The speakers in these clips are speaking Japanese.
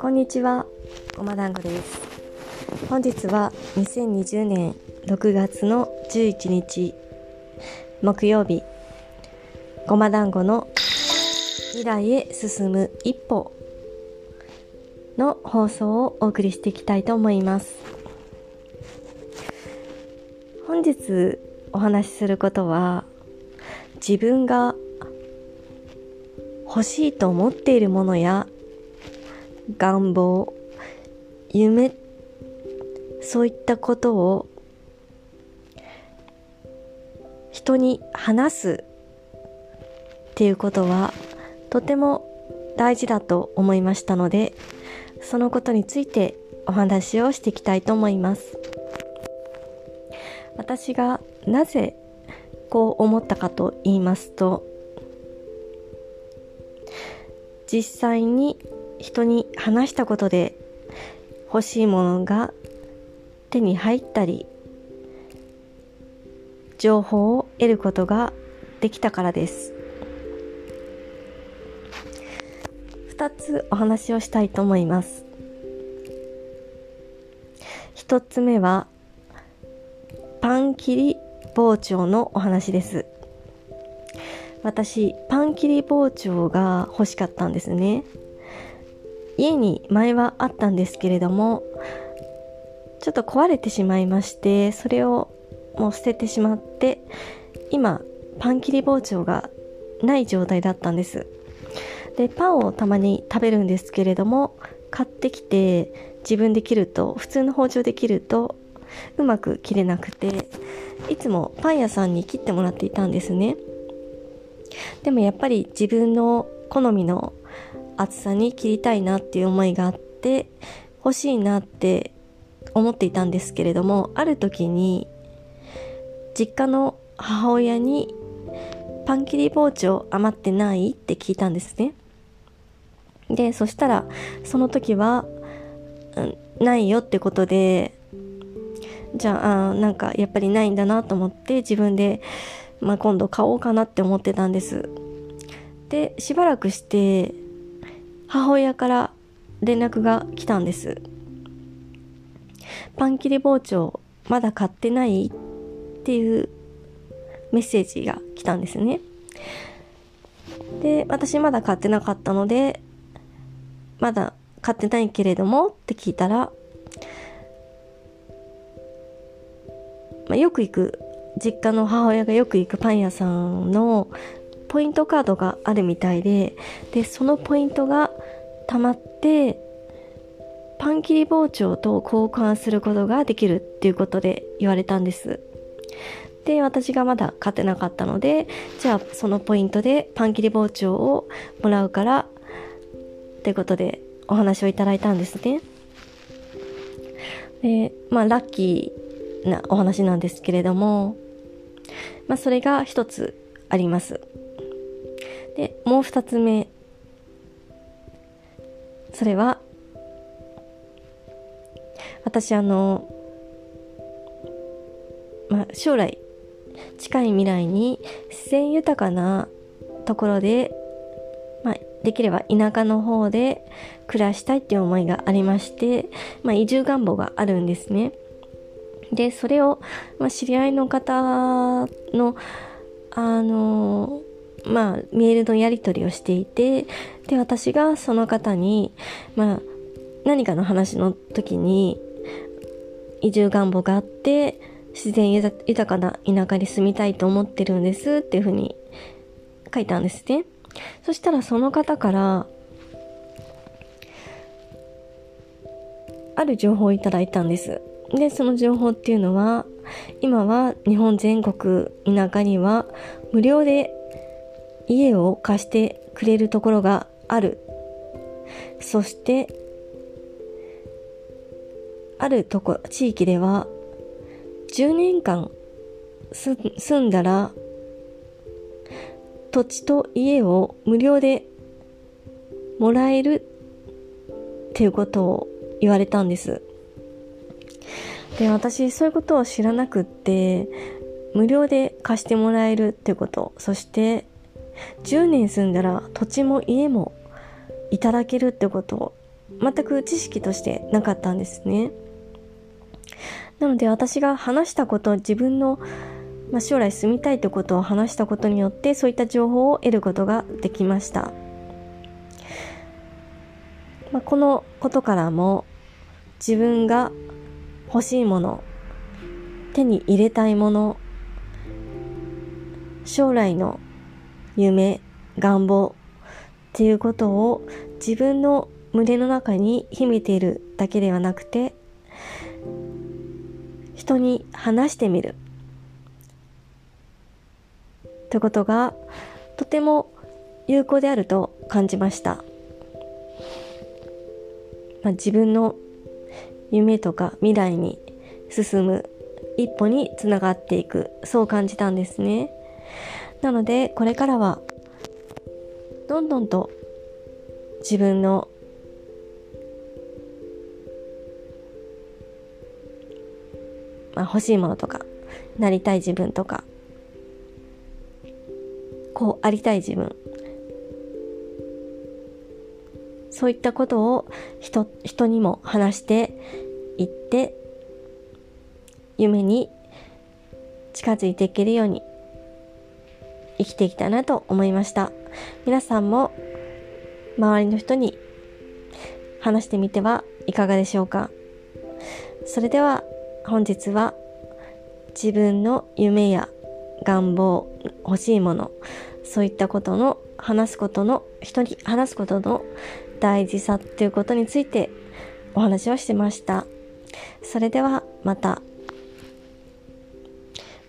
こんにちは、ごま団子です。本日は2020年6月の11日木曜日、ごま団子の未来へ進む一歩の放送をお送りしていきたいと思います。本日お話しすることは自分が欲しいと思っているものや願望、夢、そういったことを人に話すっていうことはとても大事だと思いましたのでそのことについてお話をしていきたいと思います。私がなぜこう思ったかと言いますと実際に人に話したことで欲しいものが手に入ったり情報を得ることができたからです。2つお話をしたいと思います。1つ目はパン切り包丁のお話です。私パン切り包丁が欲しかったんですね。家に前はあったんですけれどもちょっと壊れてしまいましてそれをもう捨ててしまって今パン切り包丁がない状態だったんです。でパンをたまに食べるんですけれども買ってきて自分で切ると普通の包丁で切るとうまく切れなくていつもパン屋さんに切ってもらっていたんですね。でもやっぱり自分の好みの厚さに切りたいなっていう思いがあって欲しいなって思っていたんですけれどもある時に実家の母親にパン切り包丁余ってないって聞いたんですね。でそしたらその時は、うん、ないよってことでじゃあなんかやっぱりないんだなと思って自分で、まあ、今度買おうかなって思ってたんです。でしばらくして母親から連絡が来たんです。パン切り包丁まだ買ってないっていうメッセージが来たんですね。で私まだ買ってなかったのでまだ買ってないけれどもって聞いたらまあ、よく行く実家の母親がよく行くパン屋さんのポイントカードがあるみたいででそのポイントが貯まってパン切り包丁と交換することができるっていうことで言われたんです。で私がまだ買ってなかったのでじゃあそのポイントでパン切り包丁をもらうからってことでお話をいただいたんですね。でまあラッキーなお話なんですけれども、まあ、それが一つあります。で、もう二つ目。それは、私あの、まあ、将来、近い未来に自然豊かなところで、まあ、できれば田舎の方で暮らしたいっていう思いがありまして、まあ、移住願望があるんですね。で、それを、まあ、知り合いの方の、あの、まあ、メールのやり取りをしていて、で、私がその方に、まあ、何かの話の時に、移住願望があって、自然豊かな田舎に住みたいと思ってるんですっていうふうに書いたんですね。そしたらその方から、ある情報をいただいたんです。で、その情報っていうのは、今は日本全国田舎には無料で家を貸してくれるところがある。そして、あるとこ、地域では10年間住んだら土地と家を無料でもらえるっていうことを言われたんです。で、私、そういうことを知らなくって、無料で貸してもらえるってこと、そして、10年住んだら土地も家もいただけるってことを全く知識としてなかったんですね。なので私が話したこと、自分の、まあ、将来住みたいってことを話したことによってそういった情報を得ることができました。まあ、このことからも自分が欲しいもの、手に入れたいもの、将来の夢、願望っていうことを自分の胸の中に秘めているだけではなくて人に話してみる。ということがとても有効であると感じました、まあ、自分の夢とか未来に進む一歩につながっていくそう感じたんですね。なのでこれからはどんどんと自分のまあ、欲しいものとかなりたい自分とかこうありたい自分そういったことを人人にも話していって夢に近づいていけるように生きていきたいなと思いました。皆さんも周りの人に話してみてはいかがでしょうか。それでは本日は自分の夢や願望、欲しいもの、そういったことの話すことの、人に話すことの大事さっていうことについてお話をしてました。それではまた、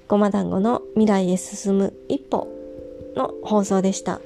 ごま団子の未来へ進む一歩の放送でした。